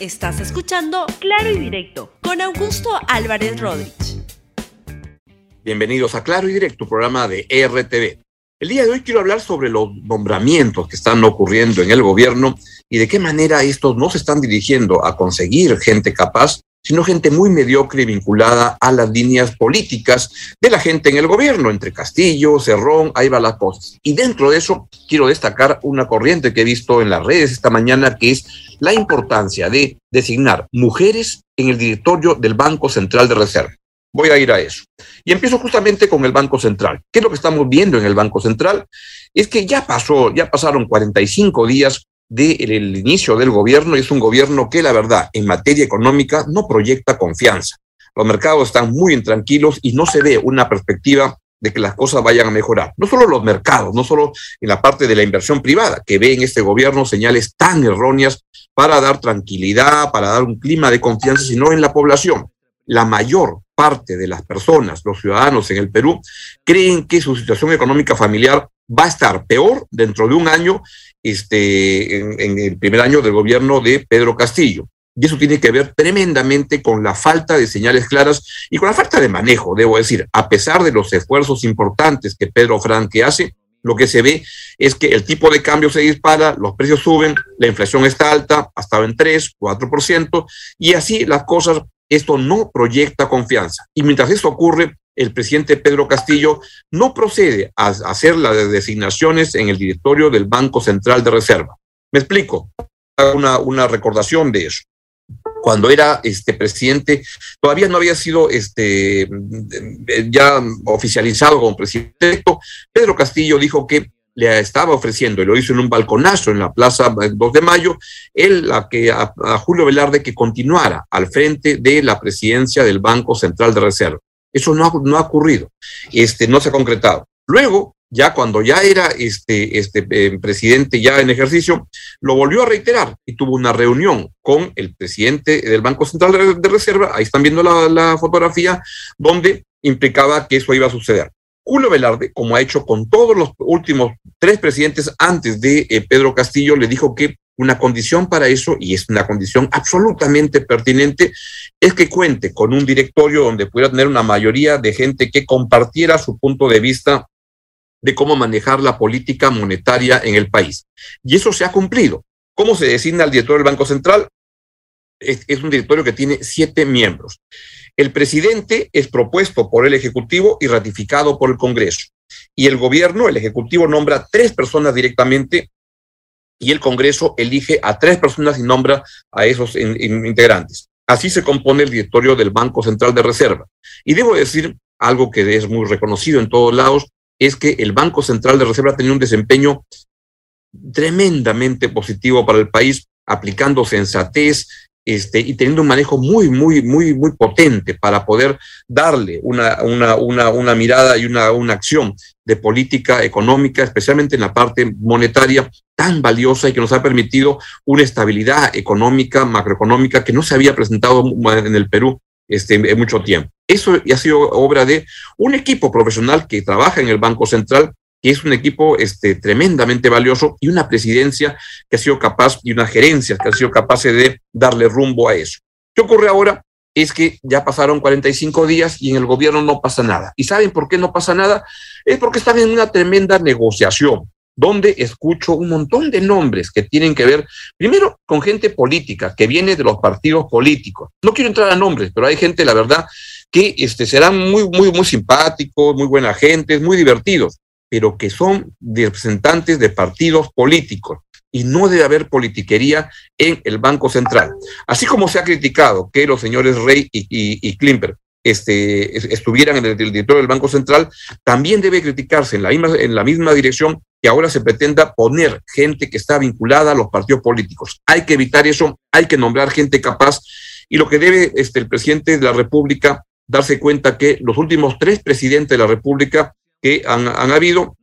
Estás escuchando Claro y Directo con Augusto Álvarez Rodríguez. Bienvenidos a Claro y Directo, programa de RTV. El día de hoy quiero hablar sobre los nombramientos que están ocurriendo en el gobierno y de qué manera estos no se están dirigiendo a conseguir gente capaz, sino gente muy mediocre vinculada a las líneas políticas de la gente en el gobierno, entre Castillo, Cerrón, ahí va las cosas. Y dentro de eso quiero destacar una corriente que he visto en las redes esta mañana, que es la importancia de designar mujeres en el directorio del Banco Central de Reserva. Voy a ir a eso. Y empiezo justamente con el Banco Central. ¿Qué es lo que estamos viendo en el Banco Central? Es que ya pasó, ya pasaron 45 días del inicio del gobierno y es un gobierno que la verdad en materia económica no proyecta confianza. Los mercados están muy intranquilos y no se ve una perspectiva de que las cosas vayan a mejorar. No solo los mercados, no solo en la parte de la inversión privada, que ve en este gobierno señales tan erróneas para dar tranquilidad, para dar un clima de confianza, sino en la población. La mayor parte de las personas, los ciudadanos en el Perú, creen que su situación económica familiar va a estar peor dentro de un año este, en, el primer año del gobierno de Pedro Castillo. Y eso tiene que ver tremendamente con la falta de señales claras y con la falta de manejo, debo decir. A pesar de los esfuerzos importantes que Pedro Franque hace, lo que se ve es que el tipo de cambio se dispara, los precios suben, la inflación está alta, hasta en 3, 4%, y así las cosas, esto no proyecta confianza. Y mientras eso ocurre, el presidente Pedro Castillo no procede a hacer las designaciones en el directorio del Banco Central de Reserva. Me explico, una, una recordación de eso. Cuando era este presidente, todavía no había sido este, ya oficializado como presidente Pedro Castillo dijo que le estaba ofreciendo, y lo hizo en un balconazo en la Plaza 2 de Mayo, él a, que, a Julio Velarde que continuara al frente de la presidencia del Banco Central de Reserva. Eso no ha, no ha ocurrido, este, no se ha concretado. Luego, ya cuando ya era este, este eh, presidente ya en ejercicio, lo volvió a reiterar y tuvo una reunión con el presidente del Banco Central de, Reserva, ahí están viendo la, fotografía, donde implicaba que eso iba a suceder. Julio Velarde, como ha hecho con todos los últimos tres presidentes antes de eh, Pedro Castillo, le dijo que una condición para eso, y es una condición absolutamente pertinente, es que cuente con un directorio donde pudiera tener una mayoría de gente que compartiera su punto de vista de cómo manejar la política monetaria en el país. Y eso se ha cumplido. ¿Cómo se designa el director del Banco Central? Es, es un directorio que tiene siete miembros. El presidente es propuesto por el Ejecutivo y ratificado por el Congreso. Y el gobierno, el Ejecutivo, nombra tres personas directamente y el Congreso elige a tres personas y nombra a esos integrantes. Así se compone el directorio del Banco Central de Reserva. Y debo decir algo que es muy reconocido en todos lados, es que el Banco Central de Reserva ha tenido un desempeño tremendamente positivo para el país, aplicando sensatez, este, y teniendo un manejo muy, muy, muy, muy potente para poder darle una, una, una, una mirada y una, una acción de política económica, especialmente en la parte monetaria, tan valiosa y que nos ha permitido una estabilidad económica, macroeconómica, que no se había presentado en el Perú este, en mucho tiempo. Eso ha sido obra de un equipo profesional que trabaja en el Banco Central que es un equipo este, tremendamente valioso y una presidencia que ha sido capaz y una gerencia que ha sido capaz de darle rumbo a eso. ¿Qué ocurre ahora? Es que ya pasaron 45 días y en el gobierno no pasa nada. ¿Y saben por qué no pasa nada? Es porque están en una tremenda negociación donde escucho un montón de nombres que tienen que ver, primero, con gente política, que viene de los partidos políticos. No quiero entrar a nombres, pero hay gente, la verdad, que este, serán muy, muy, muy simpáticos, muy buena gente, muy divertidos pero que son representantes de partidos políticos y no debe haber politiquería en el Banco Central. Así como se ha criticado que los señores Rey y, Klimper este, estuvieran en el, directorio del Banco Central, también debe criticarse en la, misma, en la misma dirección que ahora se pretenda poner gente que está vinculada a los partidos políticos. Hay que evitar eso, hay que nombrar gente capaz y lo que debe este, el presidente de la República darse cuenta que los últimos tres presidentes de la República que han, habido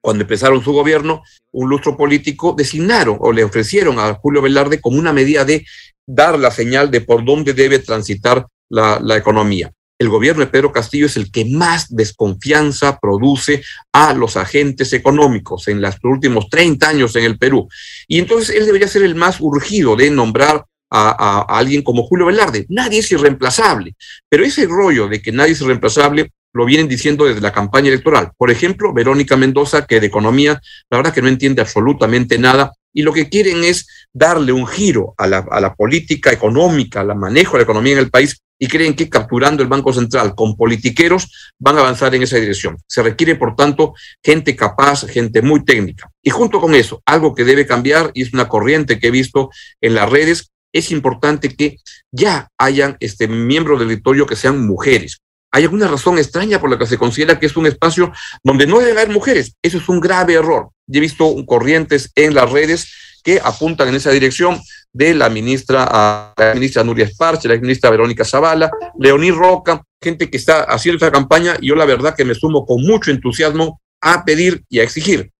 cuando empezaron su gobierno, un lustro político, designaron o le ofrecieron a Julio Velarde como una medida de dar la señal de por dónde debe transitar la, economía. El gobierno de Pedro Castillo es el que más desconfianza produce a los agentes económicos en los últimos 30 años en el Perú. Y entonces él debería ser el más urgido de nombrar a, alguien como Julio Velarde. Nadie es irreemplazable, pero ese rollo de que nadie es irreemplazable lo vienen diciendo desde la campaña electoral. Por ejemplo, Verónica Mendoza, que de economía, la verdad que no entiende absolutamente nada, y lo que quieren es darle un giro a la, a la política económica, al manejo de la economía en el país, y creen que capturando el Banco Central con politiqueros van a avanzar en esa dirección. Se requiere, por tanto, gente capaz, gente muy técnica. Y junto con eso, algo que debe cambiar, y es una corriente que he visto en las redes, es importante que ya hayan este, miembros del directorio que sean mujeres. Hay alguna razón extraña por la que se considera que es un espacio donde no deben haber mujeres. Eso es un grave error. He visto corrientes en las redes que apuntan en esa dirección de la ministra, la ministra Nuria Esparche, la ministra Verónica Zavala, Leoní Roca, gente que está haciendo esa campaña y yo la verdad que me sumo con mucho entusiasmo a pedir y a exigir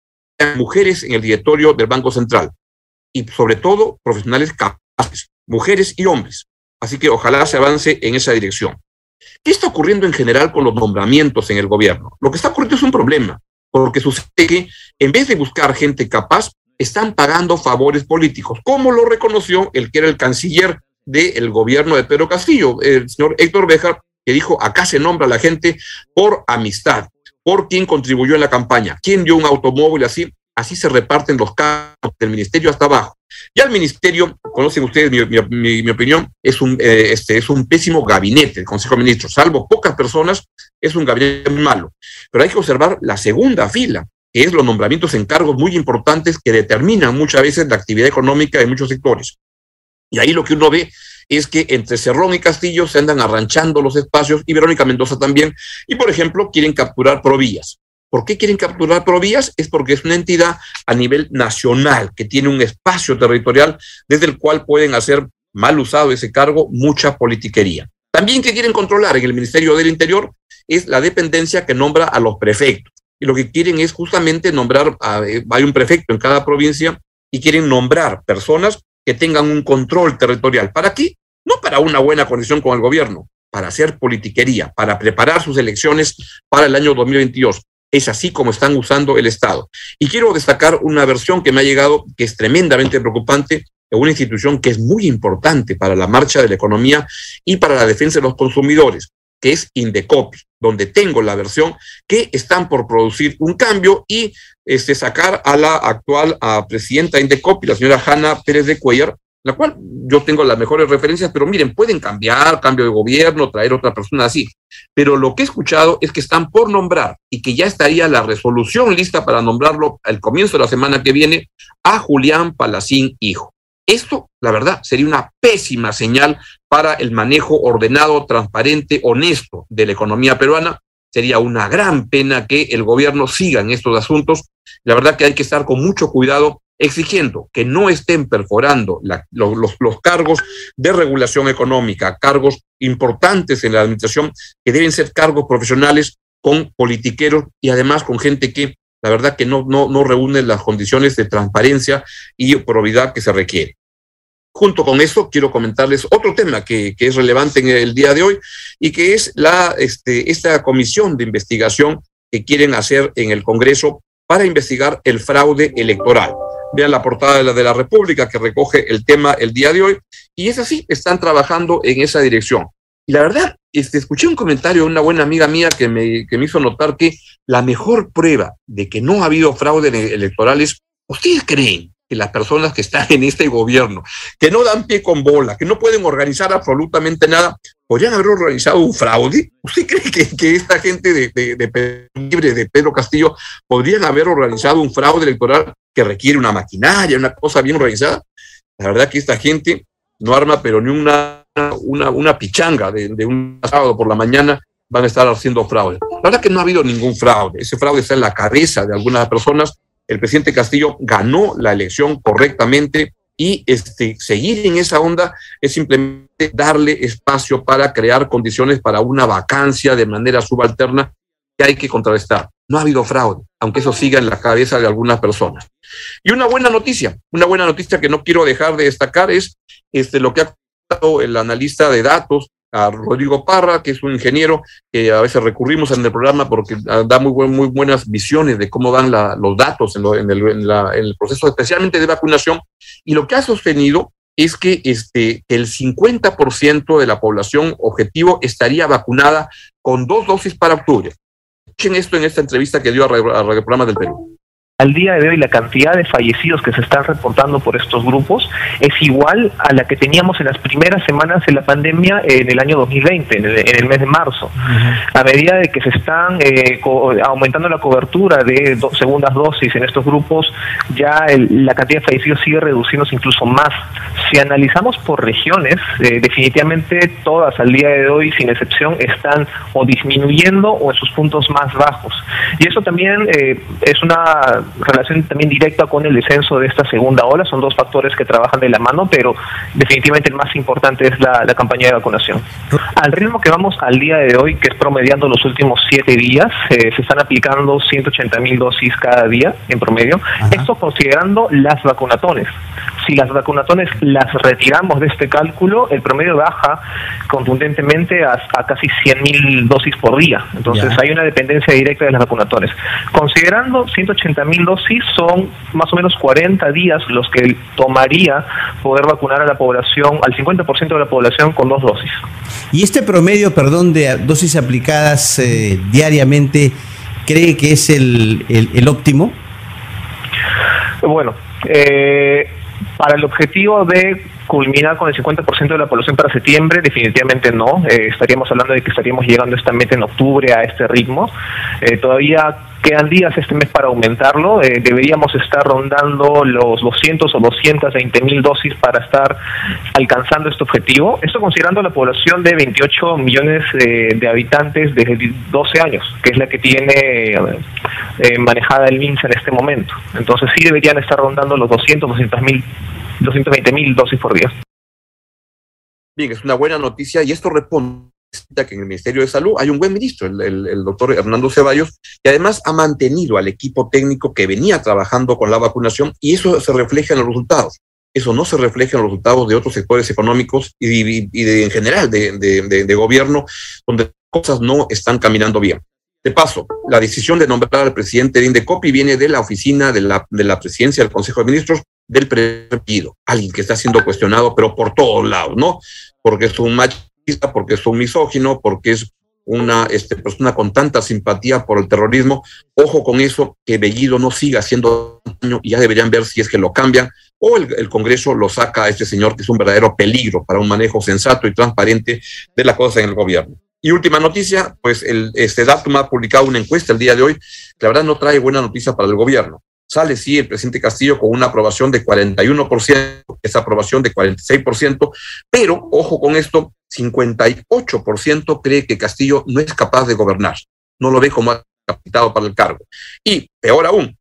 mujeres en el directorio del Banco Central y sobre todo profesionales capaces, mujeres y hombres. Así que ojalá se avance en esa dirección. ¿Qué está ocurriendo en general con los nombramientos en el gobierno? Lo que está ocurriendo es un problema, porque sucede que en vez de buscar gente capaz, están pagando favores políticos, como lo reconoció el que era el canciller del gobierno de Pedro Castillo, el señor Héctor Bejar, que dijo, acá se nombra a la gente por amistad, por quien contribuyó en la campaña, quien dio un automóvil así, así se reparten los cargos del ministerio hasta abajo. Ya el ministerio, conocen ustedes mi, opinión, es un, eh, este, es un pésimo gabinete, el Consejo de Ministros, salvo pocas personas, es un gabinete malo. Pero hay que observar la segunda fila, que es los nombramientos en cargos muy importantes que determinan muchas veces la actividad económica de muchos sectores. Y ahí lo que uno ve es que entre Cerrón y Castillo se andan arranchando los espacios y Verónica Mendoza también. Y, por ejemplo, quieren capturar Provías. ¿Por qué quieren capturar Provías? Es porque es una entidad a nivel nacional que tiene un espacio territorial desde el cual pueden hacer mal usado ese cargo mucha politiquería. También que quieren controlar en el Ministerio del Interior es la dependencia que nombra a los prefectos. Y lo que quieren es justamente nombrar, eh, hay un prefecto en cada provincia y quieren nombrar personas que tengan un control territorial. ¿Para qué? No para una buena condición con el gobierno, para hacer politiquería, para preparar sus elecciones para el año 2022. Es así como están usando el Estado. Y quiero destacar una versión que me ha llegado que es tremendamente preocupante de una institución que es muy importante para la marcha de la economía y para la defensa de los consumidores, que es Indecopi, donde tengo la versión que están por producir un cambio y este, sacar a la actual presidenta Indecopi, la señora Hanna Pérez de Cuellar, la cual yo tengo las mejores referencias, pero miren, pueden cambiar, cambio de gobierno, traer otra persona así. Pero lo que he escuchado es que están por nombrar y que ya estaría la resolución lista para nombrarlo al comienzo de la semana que viene a Julián Palacín Hijo. Esto, la verdad, sería una pésima señal para el manejo ordenado, transparente, honesto de la economía peruana. Sería una gran pena que el gobierno siga en estos asuntos. La verdad que hay que estar con mucho cuidado exigiendo que no estén perforando los, los, cargos de regulación económica, cargos importantes en la administración, que deben ser cargos profesionales con politiqueros y además con gente que la verdad que no, no, no reúne las condiciones de transparencia y probidad que se requiere. Junto con eso, quiero comentarles otro tema que, que, es relevante en el día de hoy y que es la, este, esta comisión de investigación que quieren hacer en el Congreso para investigar el fraude electoral. Vean la portada de la, de la República que recoge el tema el día de hoy. Y es así, están trabajando en esa dirección. Y la verdad, este, escuché un comentario de una buena amiga mía que me, que me hizo notar que la mejor prueba de que no ha habido fraude electoral es, ¿ustedes creen que las personas que están en este gobierno, que no dan pie con bola, que no pueden organizar absolutamente nada, podrían haber organizado un fraude? ¿Usted cree que, esta gente de, de, de, Libre, de Pedro Castillo, podrían haber organizado un fraude electoral que requiere una maquinaria, una cosa bien organizada? La verdad que esta gente no arma, pero ni una, una, una pichanga de, un sábado por la mañana van a estar haciendo fraude. La verdad que no ha habido ningún fraude. Ese fraude está en la cabeza de algunas personas. El presidente Castillo ganó la elección correctamente y este, seguir en esa onda es simplemente darle espacio para crear condiciones para una vacancia de manera subalterna que hay que contrarrestar. No ha habido fraude, aunque eso siga en la cabeza de algunas personas. Y una buena noticia, una buena noticia que no quiero dejar de destacar es este, lo que ha contado el analista de datos a Rodrigo Parra, que es un ingeniero que a veces recurrimos en el programa porque da muy, muy buenas visiones de cómo van la, los datos en, lo, en, el, en, la, en, el, proceso, especialmente de vacunación. Y lo que ha sostenido es que este, el 50% de la población objetivo estaría vacunada con dos dosis para octubre. Escuchen esto en esta entrevista que dio a Radio Programa del Perú al día de hoy la cantidad de fallecidos que se están reportando por estos grupos es igual a la que teníamos en las primeras semanas de la pandemia en el año 2020, en el, mes de marzo. A medida de que se están eh, aumentando la cobertura de segundas dosis en estos grupos, ya la cantidad de fallecidos sigue reduciéndose incluso más. Si analizamos por regiones, eh, definitivamente todas al día de hoy, sin excepción, están o disminuyendo o en sus puntos más bajos. Y eso también eh, es una relación también directa con el descenso de esta segunda ola. Son dos factores que trabajan de la mano, pero definitivamente el más importante es la, campaña de vacunación. Al ritmo que vamos al día de hoy, que es promediando los últimos siete días, eh, se están aplicando 180 mil dosis cada día en promedio. Esto considerando las vacunatones. Si las vacunatones las retiramos de este cálculo, el promedio baja contundentemente a, casi 100 mil dosis por día. Entonces hay una dependencia directa de las vacunatones. Considerando 180 mil dosis, son más o menos 40 días los que tomaría poder vacunar a la población, al 50% de la población con dos dosis. ¿Y este promedio, perdón, de dosis aplicadas eh, diariamente, cree que es el, el, óptimo? Bueno, eh, para el objetivo de culminar con el 50% de la población para septiembre, definitivamente no. Eh, estaríamos hablando de que estaríamos llegando esta meta en octubre a este ritmo. Eh, todavía quedan días este mes para aumentarlo. Eh, deberíamos estar rondando los 200 o 220 mil dosis para estar alcanzando este objetivo. Esto considerando la población de 28 millones de habitantes desde 12 años, que es la que tiene manejada el MINSA en este momento. Entonces sí deberían estar rondando los 200, 200 mil 220 mil dosis por día. Bien, es una buena noticia y esto responde que en el Ministerio de Salud hay un buen ministro, el, doctor Hernando Ceballos, que además ha mantenido al equipo técnico que venía trabajando con la vacunación y eso se refleja en los resultados. Eso no se refleja en los resultados de otros sectores económicos y, en general de, gobierno, donde cosas no están caminando bien. De paso, la decisión de nombrar al presidente de Indecopi viene de la oficina de la, de la presidencia del Consejo de Ministros, del partido, alguien que está siendo cuestionado, pero por todos lados, ¿no? Porque es un porque es un misógino, porque es una este, persona con tanta simpatía por el terrorismo. Ojo con eso, que Bellido no siga haciendo daño y ya deberían ver si es que lo cambian o el, Congreso lo saca a este señor que es un verdadero peligro para un manejo sensato y transparente de las cosas en el gobierno. Y última noticia, pues el, este Datum ha publicado una encuesta el día de hoy que la verdad no trae buena noticia para el gobierno. Sale, sí, el presidente Castillo con una aprobación de 41%, esa aprobación de 46%, pero ojo con esto, 58% cree que Castillo no es capaz de gobernar, no lo ve como capitado para el cargo. Y peor aún,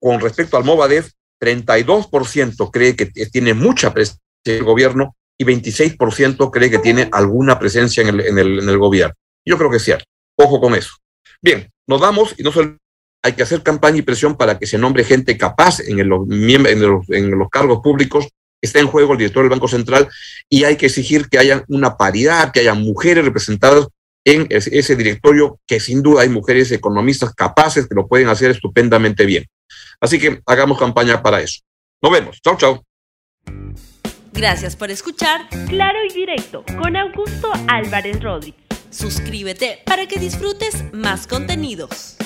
con respecto al Movadef, 32% cree que tiene mucha presencia en el gobierno y 26% cree que tiene alguna presencia en el, en el, en el gobierno. Yo creo que es cierto. Ojo con eso. Bien, nos vamos y no solo hay que hacer campaña y presión para que se nombre gente capaz en, el, en, los, en los cargos públicos. Está en juego el director del Banco Central y hay que exigir que haya una paridad, que haya mujeres representadas en ese directorio, que sin duda hay mujeres economistas capaces que lo pueden hacer estupendamente bien. Así que hagamos campaña para eso. Nos vemos. Chao, chao. Gracias por escuchar Claro y Directo con Augusto Álvarez Rodríguez. Suscríbete para que disfrutes más contenidos.